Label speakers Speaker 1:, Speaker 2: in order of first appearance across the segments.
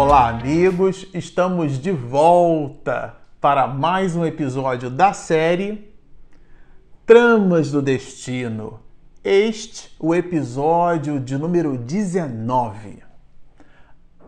Speaker 1: Olá, amigos! Estamos de volta para mais um episódio da série Tramas do Destino. Este o episódio de número 19.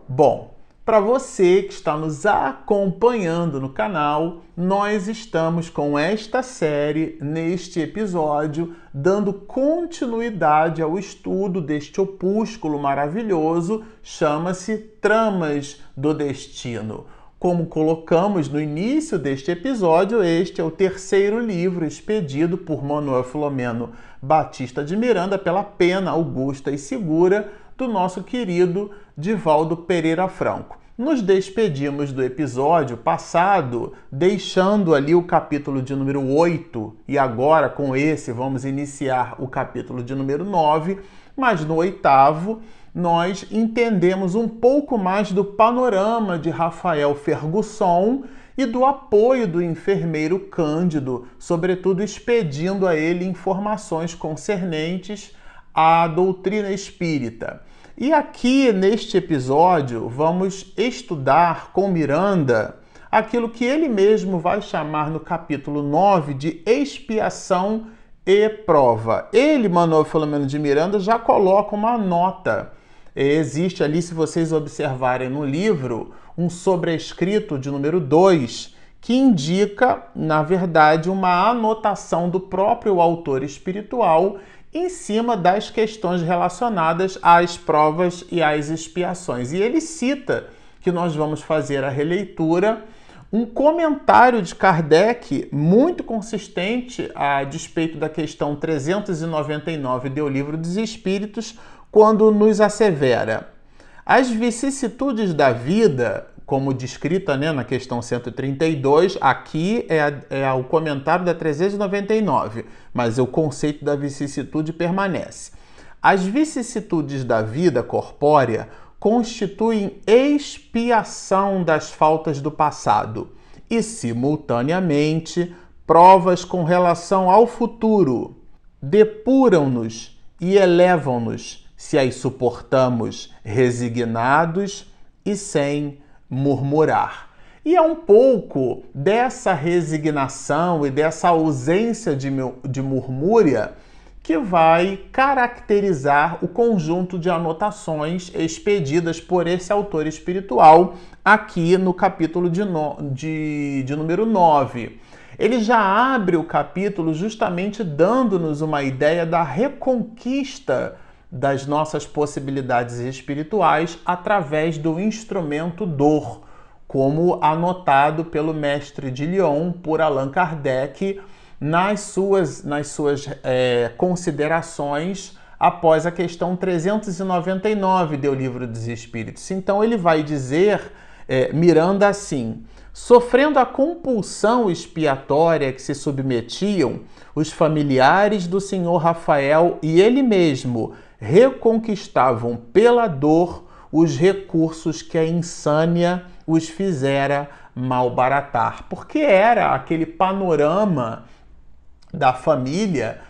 Speaker 1: Bom, para você que está nos acompanhando no canal, nós estamos com esta série neste episódio, dando continuidade ao estudo deste opúsculo maravilhoso, chama-se Tramas do Destino. Como colocamos no início deste episódio, este é o terceiro livro expedido por Manuel Filomeno Batista de Miranda pela pena augusta e segura do nosso querido Divaldo Pereira Franco. Nos despedimos do episódio passado, deixando ali o capítulo de número 8, e agora com esse vamos iniciar o capítulo de número 9, mas no oitavo nós entendemos um pouco mais do panorama de Rafael Fergusson e do apoio do enfermeiro Cândido, sobretudo expedindo a ele informações concernentes à doutrina espírita. E aqui neste episódio vamos estudar com Miranda aquilo que ele mesmo vai chamar no capítulo 9 de expiação e prova. Ele, Manuel Filomeno de Miranda, já coloca uma nota. Existe ali, se vocês observarem no livro, um sobrescrito de número 2 que indica, na verdade, uma anotação do próprio autor espiritual em cima das questões relacionadas às provas e às expiações. E ele cita que nós vamos fazer a releitura, um comentário de Kardec muito consistente a despeito da questão 399 do Livro dos Espíritos, quando nos assevera: as vicissitudes da vida como descrita né, na questão 132, aqui é, é o comentário da 399, mas o conceito da vicissitude permanece. As vicissitudes da vida corpórea constituem expiação das faltas do passado e, simultaneamente, provas com relação ao futuro. Depuram-nos e elevam-nos se as suportamos resignados e sem murmurar. E é um pouco dessa resignação e dessa ausência de, de murmúria que vai caracterizar o conjunto de anotações expedidas por esse autor espiritual aqui no capítulo de, no, de, de número 9. Ele já abre o capítulo justamente dando-nos uma ideia da reconquista das nossas possibilidades espirituais através do instrumento dor, como anotado pelo mestre de Lyon por Allan Kardec nas suas, nas suas é, considerações após a questão 399 do Livro dos Espíritos. Então ele vai dizer, é, Miranda, assim: sofrendo a compulsão expiatória que se submetiam os familiares do senhor Rafael e ele mesmo reconquistavam pela dor os recursos que a insânia os fizera malbaratar. Porque era aquele panorama da família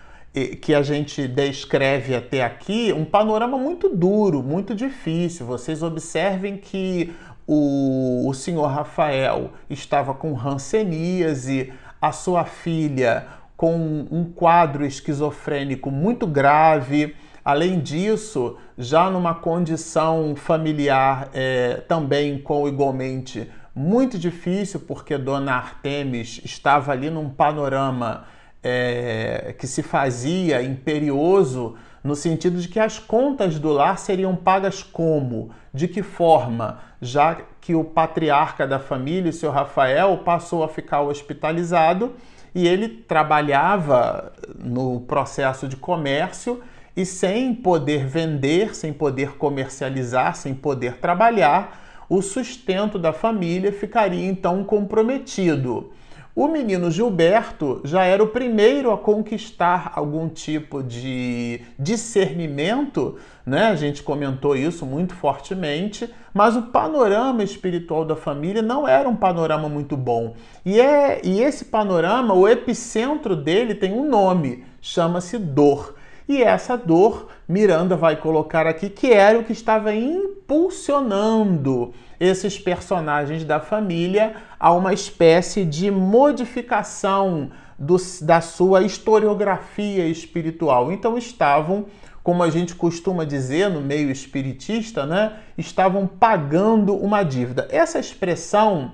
Speaker 1: que a gente descreve até aqui, um panorama muito duro, muito difícil. Vocês observem que o, o senhor Rafael estava com ranceníase, a sua filha com um quadro esquizofrênico muito grave Além disso, já numa condição familiar é, também com igualmente muito difícil, porque Dona Artemis estava ali num panorama é, que se fazia imperioso, no sentido de que as contas do lar seriam pagas como? De que forma? Já que o patriarca da família, o seu Rafael, passou a ficar hospitalizado e ele trabalhava no processo de comércio e sem poder vender, sem poder comercializar, sem poder trabalhar, o sustento da família ficaria então comprometido. O menino Gilberto já era o primeiro a conquistar algum tipo de discernimento, né? A gente comentou isso muito fortemente, mas o panorama espiritual da família não era um panorama muito bom. E, é, e esse panorama, o epicentro dele tem um nome, chama-se dor. E essa dor, Miranda vai colocar aqui que era o que estava impulsionando esses personagens da família a uma espécie de modificação do, da sua historiografia espiritual. Então estavam, como a gente costuma dizer no meio espiritista, né, estavam pagando uma dívida. Essa expressão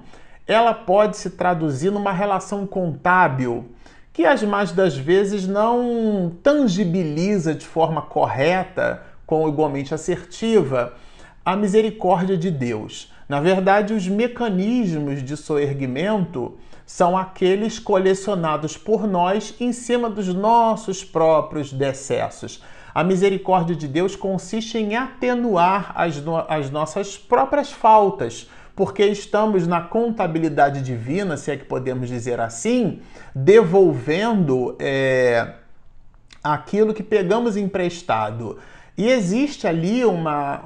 Speaker 1: ela pode se traduzir numa relação contábil que as mais das vezes não tangibiliza de forma correta, com igualmente assertiva, a misericórdia de Deus. Na verdade, os mecanismos de soerguimento são aqueles colecionados por nós em cima dos nossos próprios decessos. A misericórdia de Deus consiste em atenuar as, no as nossas próprias faltas, porque estamos na contabilidade divina, se é que podemos dizer assim, devolvendo é, aquilo que pegamos emprestado. E existe ali uma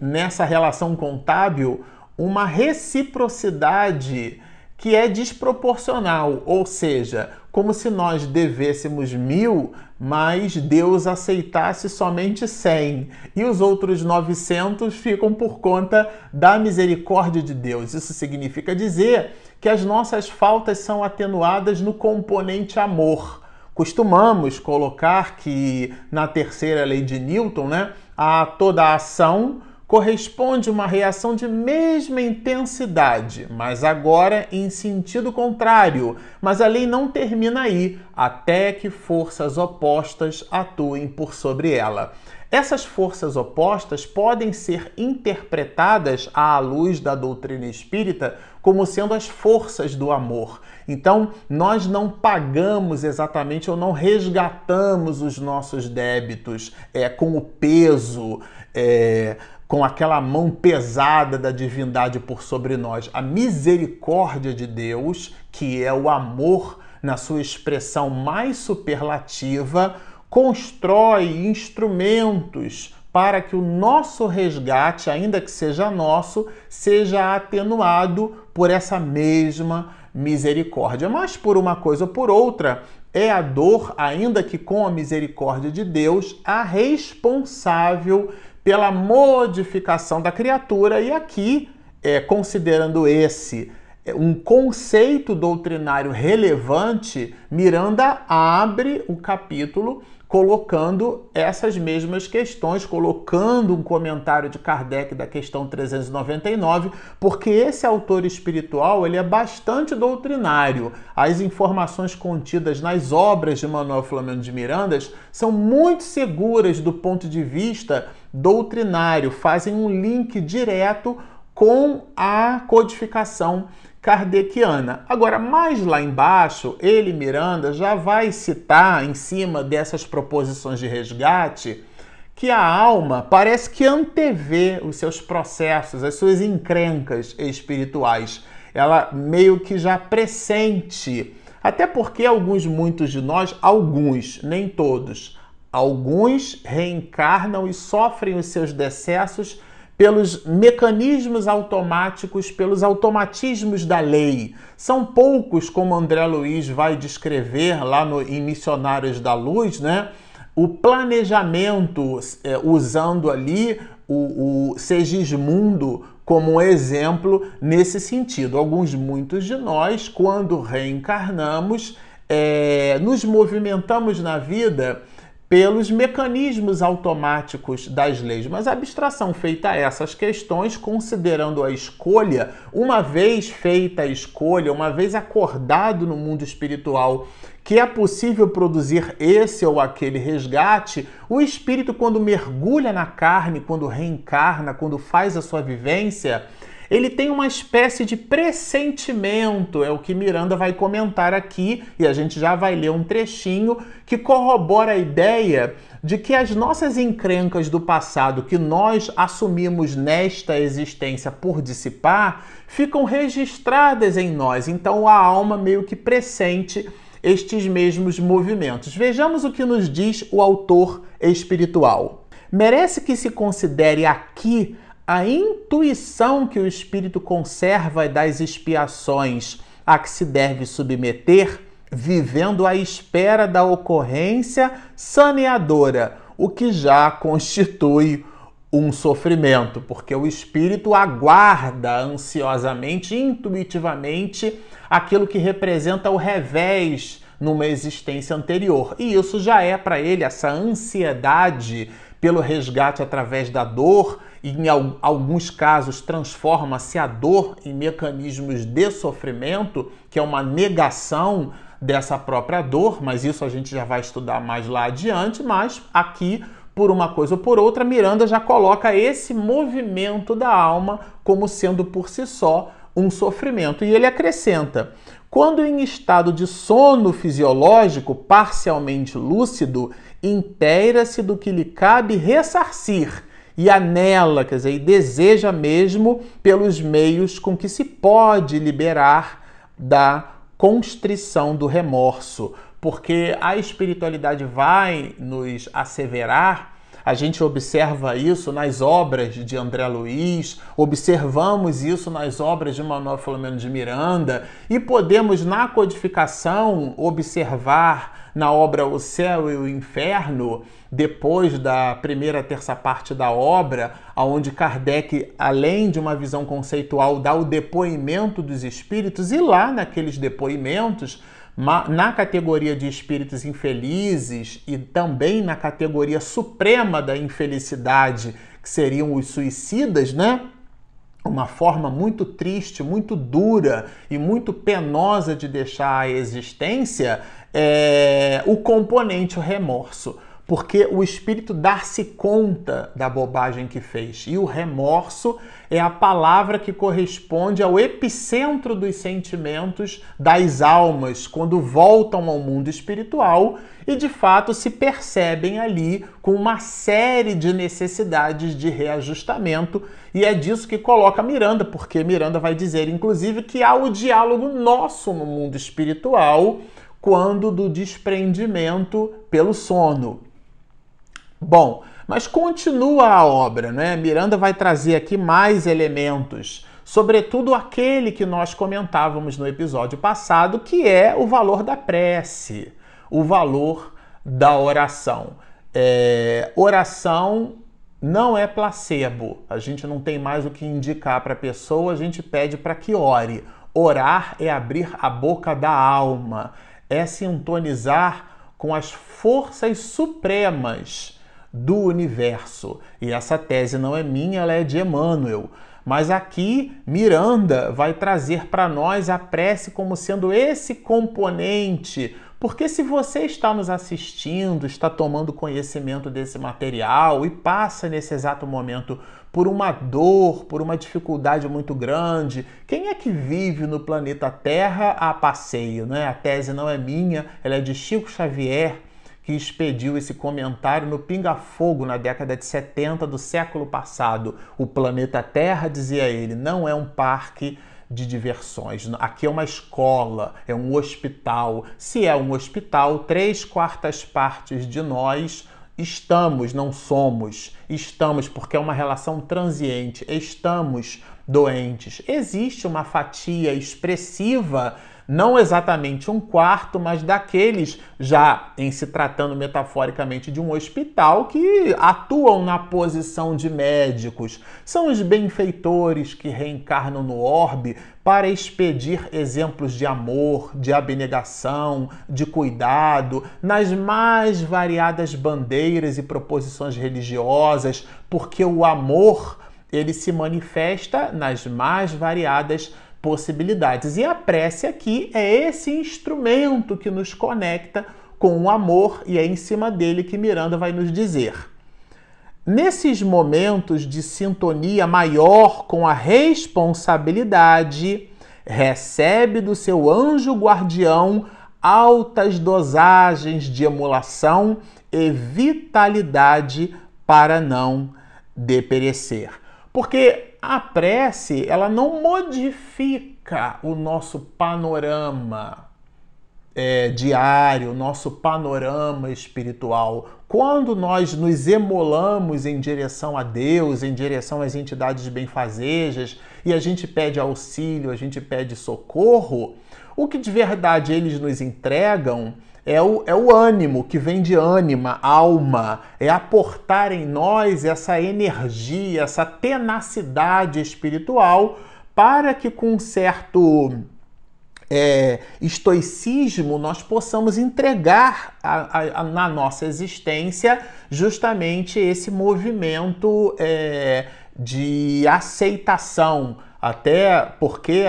Speaker 1: nessa relação contábil uma reciprocidade que é desproporcional, ou seja, como se nós devêssemos mil, mas Deus aceitasse somente cem, e os outros 900 ficam por conta da misericórdia de Deus. Isso significa dizer que as nossas faltas são atenuadas no componente amor. Costumamos colocar que na terceira lei de Newton, né, a toda ação corresponde uma reação de mesma intensidade, mas agora em sentido contrário. Mas a lei não termina aí, até que forças opostas atuem por sobre ela. Essas forças opostas podem ser interpretadas à luz da doutrina espírita como sendo as forças do amor. Então, nós não pagamos exatamente ou não resgatamos os nossos débitos é, com o peso. É, com aquela mão pesada da divindade por sobre nós. A misericórdia de Deus, que é o amor na sua expressão mais superlativa, constrói instrumentos para que o nosso resgate, ainda que seja nosso, seja atenuado por essa mesma misericórdia. Mas por uma coisa ou por outra, é a dor, ainda que com a misericórdia de Deus, a responsável pela modificação da criatura, e aqui, é, considerando esse é, um conceito doutrinário relevante, Miranda abre o capítulo colocando essas mesmas questões, colocando um comentário de Kardec da questão 399, porque esse autor espiritual ele é bastante doutrinário. As informações contidas nas obras de Manuel Flamengo de Mirandas são muito seguras do ponto de vista doutrinário, fazem um link direto com a codificação kardeciana. Agora, mais lá embaixo, ele, Miranda, já vai citar, em cima dessas proposições de resgate, que a alma parece que antevê os seus processos, as suas encrencas espirituais. Ela meio que já pressente. Até porque alguns, muitos de nós, alguns, nem todos, alguns reencarnam e sofrem os seus decessos pelos mecanismos automáticos, pelos automatismos da lei. São poucos, como André Luiz vai descrever lá no, em Missionários da Luz, né? O planejamento, é, usando ali o, o Segismundo como um exemplo nesse sentido. Alguns, muitos de nós, quando reencarnamos, é, nos movimentamos na vida pelos mecanismos automáticos das leis, mas a abstração feita a essas questões, considerando a escolha, uma vez feita a escolha, uma vez acordado no mundo espiritual que é possível produzir esse ou aquele resgate, o espírito, quando mergulha na carne, quando reencarna, quando faz a sua vivência, ele tem uma espécie de pressentimento, é o que Miranda vai comentar aqui, e a gente já vai ler um trechinho que corrobora a ideia de que as nossas encrencas do passado que nós assumimos nesta existência por dissipar ficam registradas em nós. Então a alma meio que pressente estes mesmos movimentos. Vejamos o que nos diz o autor espiritual. Merece que se considere aqui a intuição que o espírito conserva das expiações a que se deve submeter, vivendo à espera da ocorrência saneadora, o que já constitui um sofrimento, porque o espírito aguarda ansiosamente, intuitivamente, aquilo que representa o revés numa existência anterior. E isso já é para ele essa ansiedade pelo resgate através da dor, e em alguns casos transforma-se a dor em mecanismos de sofrimento, que é uma negação dessa própria dor, mas isso a gente já vai estudar mais lá adiante, mas aqui por uma coisa ou por outra, Miranda já coloca esse movimento da alma como sendo por si só um sofrimento. E ele acrescenta: quando em estado de sono fisiológico parcialmente lúcido, inteira-se do que lhe cabe ressarcir e anela, quer dizer, e deseja mesmo pelos meios com que se pode liberar da constrição do remorso, porque a espiritualidade vai nos asseverar a gente observa isso nas obras de André Luiz, observamos isso nas obras de Manuel Filomeno de Miranda e podemos, na codificação, observar na obra O Céu e o Inferno, depois da primeira terça parte da obra, onde Kardec, além de uma visão conceitual, dá o depoimento dos espíritos, e lá naqueles depoimentos na categoria de espíritos infelizes e também na categoria suprema da infelicidade, que seriam os suicidas, né? Uma forma muito triste, muito dura e muito penosa de deixar a existência é o componente o remorso porque o espírito dá-se conta da bobagem que fez. E o remorso é a palavra que corresponde ao epicentro dos sentimentos das almas quando voltam ao mundo espiritual e de fato se percebem ali com uma série de necessidades de reajustamento. E é disso que coloca Miranda, porque Miranda vai dizer, inclusive, que há o diálogo nosso no mundo espiritual quando do desprendimento pelo sono. Bom, mas continua a obra, né? Miranda vai trazer aqui mais elementos, sobretudo aquele que nós comentávamos no episódio passado, que é o valor da prece, o valor da oração. É, oração não é placebo. A gente não tem mais o que indicar para a pessoa, a gente pede para que ore. Orar é abrir a boca da alma, é sintonizar com as forças supremas do universo. E essa tese não é minha, ela é de Emmanuel. Mas aqui Miranda vai trazer para nós a prece como sendo esse componente. Porque se você está nos assistindo, está tomando conhecimento desse material e passa nesse exato momento por uma dor, por uma dificuldade muito grande, quem é que vive no planeta Terra a passeio? Né? A tese não é minha, ela é de Chico Xavier, que expediu esse comentário no Pinga Fogo na década de 70 do século passado. O planeta Terra, dizia ele, não é um parque de diversões. Aqui é uma escola, é um hospital. Se é um hospital, três quartas partes de nós estamos, não somos. Estamos porque é uma relação transiente. Estamos doentes. Existe uma fatia expressiva não exatamente um quarto, mas daqueles já em se tratando metaforicamente de um hospital que atuam na posição de médicos. São os benfeitores que reencarnam no orbe para expedir exemplos de amor, de abnegação, de cuidado, nas mais variadas bandeiras e proposições religiosas, porque o amor ele se manifesta nas mais variadas possibilidades. E a prece aqui é esse instrumento que nos conecta com o amor e é em cima dele que Miranda vai nos dizer. Nesses momentos de sintonia maior com a responsabilidade, recebe do seu anjo guardião altas dosagens de emulação e vitalidade para não deperecer. Porque a prece, ela não modifica o nosso panorama. é, diário, nosso panorama espiritual. Quando nós nos emolamos em direção a Deus, em direção às entidades benfazejas, e a gente pede auxílio, a gente pede socorro, o que de verdade eles nos entregam é o, é o ânimo que vem de ânima, alma, é aportar em nós essa energia, essa tenacidade espiritual para que com um certo é, estoicismo nós possamos entregar a, a, a, na nossa existência justamente esse movimento é, de aceitação, até porque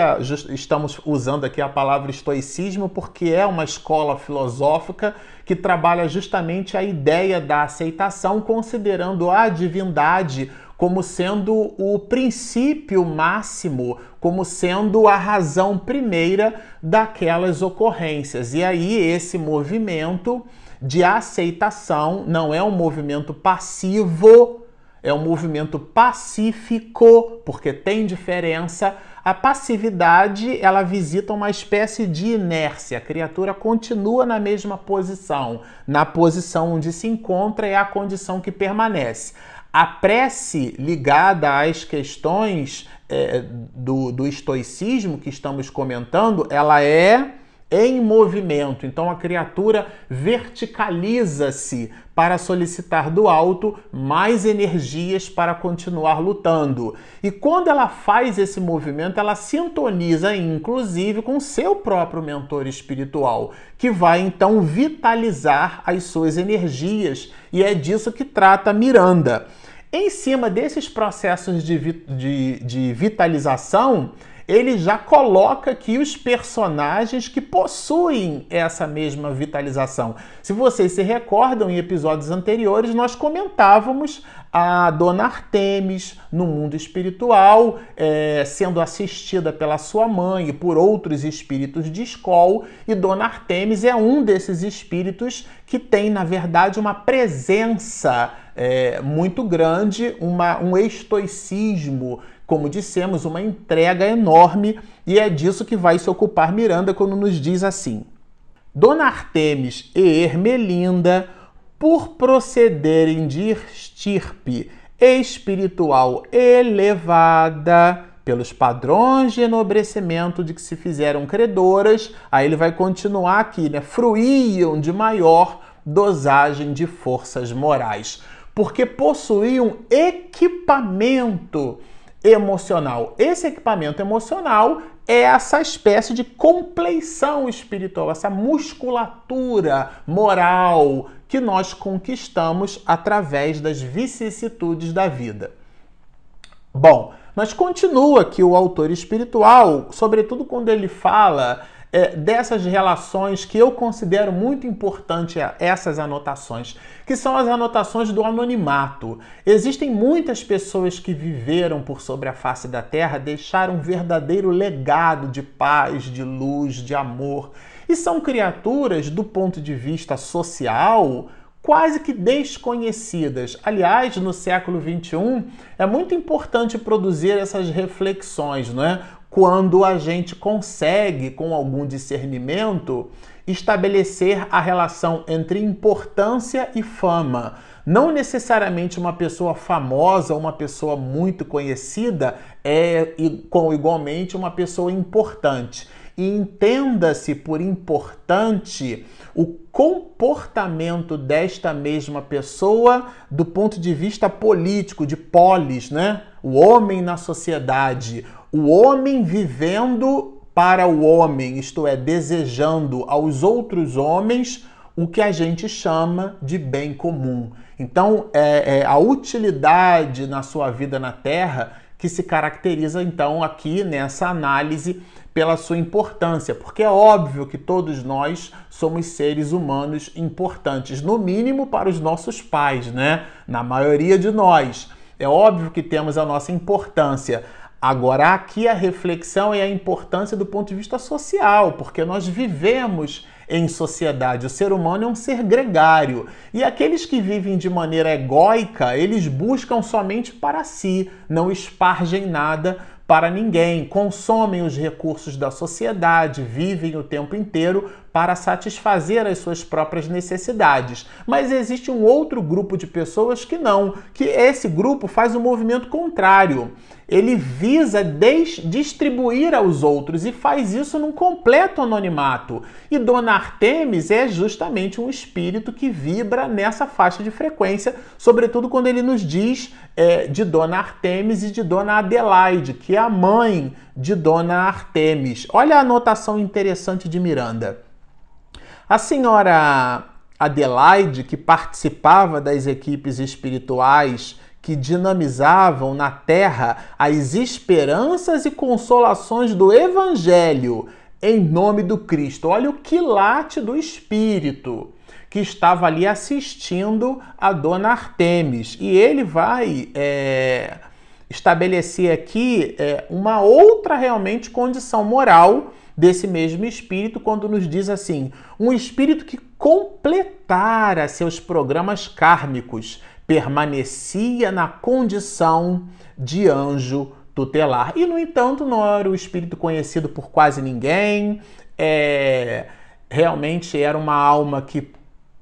Speaker 1: estamos usando aqui a palavra estoicismo, porque é uma escola filosófica que trabalha justamente a ideia da aceitação, considerando a divindade como sendo o princípio máximo, como sendo a razão primeira daquelas ocorrências. E aí esse movimento de aceitação não é um movimento passivo, é um movimento pacífico, porque tem diferença. A passividade, ela visita uma espécie de inércia. A criatura continua na mesma posição. Na posição onde se encontra é a condição que permanece. A prece ligada às questões é, do, do estoicismo que estamos comentando, ela é em movimento. Então a criatura verticaliza-se para solicitar do alto mais energias para continuar lutando. E quando ela faz esse movimento, ela sintoniza inclusive com seu próprio mentor espiritual, que vai então vitalizar as suas energias, e é disso que trata Miranda. Em cima desses processos de, de, de vitalização, ele já coloca aqui os personagens que possuem essa mesma vitalização. Se vocês se recordam, em episódios anteriores nós comentávamos a Dona Artemis no mundo espiritual, é, sendo assistida pela sua mãe e por outros espíritos de escola, e Dona Artemis é um desses espíritos que tem, na verdade, uma presença é, muito grande, uma, um estoicismo como dissemos, uma entrega enorme, e é disso que vai se ocupar Miranda quando nos diz assim: Dona Artemis e Ermelinda, por procederem de estirpe espiritual elevada, pelos padrões de enobrecimento de que se fizeram credoras, aí ele vai continuar aqui, né? Fruíam de maior dosagem de forças morais, porque possuíam equipamento emocional. Esse equipamento emocional é essa espécie de compleição espiritual, essa musculatura moral que nós conquistamos através das vicissitudes da vida. Bom, mas continua aqui o autor espiritual, sobretudo quando ele fala é, dessas relações que eu considero muito importante essas anotações, que são as anotações do anonimato. Existem muitas pessoas que viveram por sobre a face da terra, deixaram um verdadeiro legado de paz, de luz, de amor, e são criaturas do ponto de vista social quase que desconhecidas. Aliás, no século XXI é muito importante produzir essas reflexões, não é? Quando a gente consegue, com algum discernimento, estabelecer a relação entre importância e fama. Não necessariamente uma pessoa famosa, uma pessoa muito conhecida é igualmente uma pessoa importante. E entenda-se por importante o comportamento desta mesma pessoa do ponto de vista político, de polis, né? O homem na sociedade, o homem vivendo para o homem, isto é, desejando aos outros homens o que a gente chama de bem comum. Então, é, é a utilidade na sua vida na Terra que se caracteriza, então, aqui nessa análise pela sua importância, porque é óbvio que todos nós somos seres humanos importantes, no mínimo para os nossos pais, né? Na maioria de nós. É óbvio que temos a nossa importância. Agora, aqui a reflexão é a importância do ponto de vista social, porque nós vivemos em sociedade. O ser humano é um ser gregário. E aqueles que vivem de maneira egóica, eles buscam somente para si, não espargem nada para ninguém, consomem os recursos da sociedade, vivem o tempo inteiro para satisfazer as suas próprias necessidades. Mas existe um outro grupo de pessoas que não, que esse grupo faz o um movimento contrário ele visa distribuir aos outros e faz isso num completo anonimato. E Dona Artemis é justamente um espírito que vibra nessa faixa de frequência, sobretudo quando ele nos diz é, de Dona Artemis e de Dona Adelaide, que é a mãe de Dona Artemis. Olha a anotação interessante de Miranda. A senhora Adelaide, que participava das equipes espirituais que dinamizavam na terra as esperanças e consolações do Evangelho em nome do Cristo. Olha o quilate do Espírito que estava ali assistindo a dona Artemis. E ele vai é, estabelecer aqui é, uma outra realmente condição moral desse mesmo espírito quando nos diz assim: um espírito que completara seus programas kármicos permanecia na condição de anjo tutelar. E, no entanto, não era o espírito conhecido por quase ninguém, é, realmente era uma alma que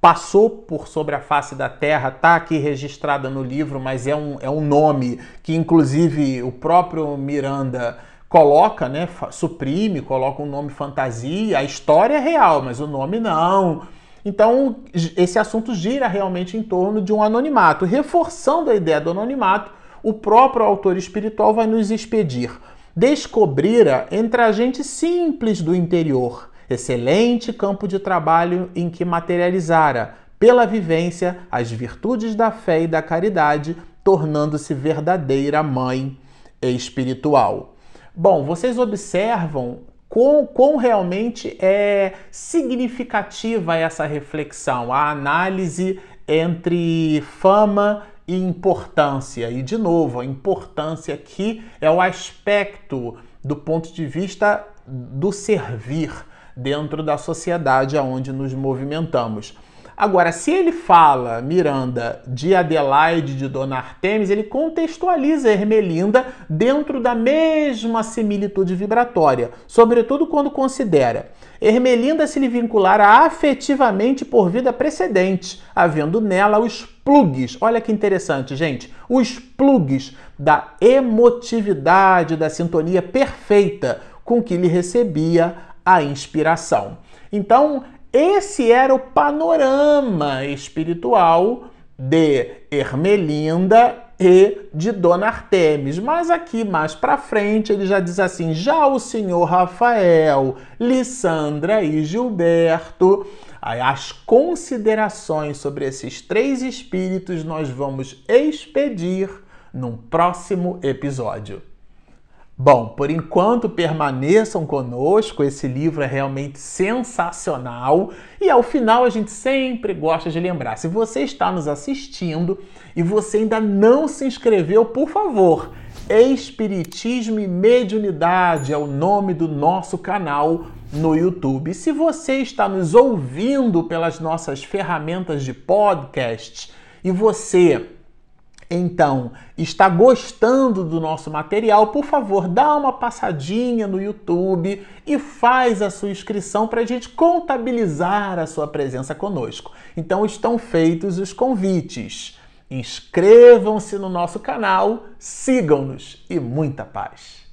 Speaker 1: passou por sobre a face da terra, está aqui registrada no livro, mas é um, é um nome que, inclusive, o próprio Miranda coloca, né, suprime, coloca um nome fantasia. A história é real, mas o nome não. Então, esse assunto gira realmente em torno de um anonimato. Reforçando a ideia do anonimato, o próprio autor espiritual vai nos expedir. Descobrira entre a gente simples do interior, excelente campo de trabalho em que materializara, pela vivência, as virtudes da fé e da caridade, tornando-se verdadeira mãe espiritual. Bom, vocês observam quão, quão realmente é significativa essa reflexão, a análise entre fama e importância. E, de novo, a importância aqui é o aspecto do ponto de vista do servir dentro da sociedade aonde nos movimentamos. Agora, se ele fala, Miranda, de Adelaide de Dona Artemis, ele contextualiza Ermelinda dentro da mesma similitude vibratória, sobretudo quando considera Ermelinda se lhe vincular afetivamente por vida precedente, havendo nela os plugs. Olha que interessante, gente. Os plugs da emotividade, da sintonia perfeita com que lhe recebia a inspiração. Então, esse era o panorama espiritual de Ermelinda e de Dona Artemis. Mas aqui mais para frente ele já diz assim: já o senhor Rafael, Lissandra e Gilberto. As considerações sobre esses três espíritos nós vamos expedir num próximo episódio. Bom, por enquanto permaneçam conosco, esse livro é realmente sensacional e ao final a gente sempre gosta de lembrar: se você está nos assistindo e você ainda não se inscreveu, por favor, Espiritismo e Mediunidade é o nome do nosso canal no YouTube. Se você está nos ouvindo pelas nossas ferramentas de podcast e você então, está gostando do nosso material? Por favor, dá uma passadinha no YouTube e faz a sua inscrição para a gente contabilizar a sua presença conosco. Então, estão feitos os convites. Inscrevam-se no nosso canal, sigam-nos e muita paz.